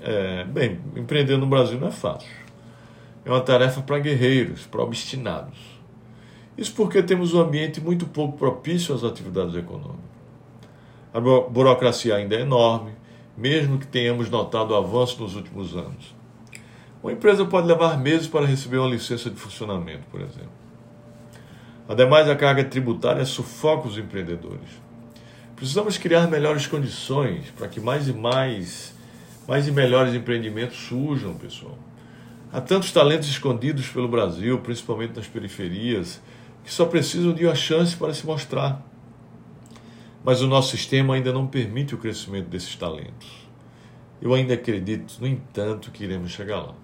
É, bem, empreender no Brasil não é fácil. É uma tarefa para guerreiros, para obstinados. Isso porque temos um ambiente muito pouco propício às atividades econômicas. A burocracia ainda é enorme, mesmo que tenhamos notado avanço nos últimos anos. Uma empresa pode levar meses para receber uma licença de funcionamento, por exemplo. Ademais, a carga tributária sufoca os empreendedores. Precisamos criar melhores condições para que mais e mais, mais e melhores empreendimentos surjam, pessoal. Há tantos talentos escondidos pelo Brasil, principalmente nas periferias, que só precisam de uma chance para se mostrar. Mas o nosso sistema ainda não permite o crescimento desses talentos. Eu ainda acredito, no entanto, que iremos chegar lá.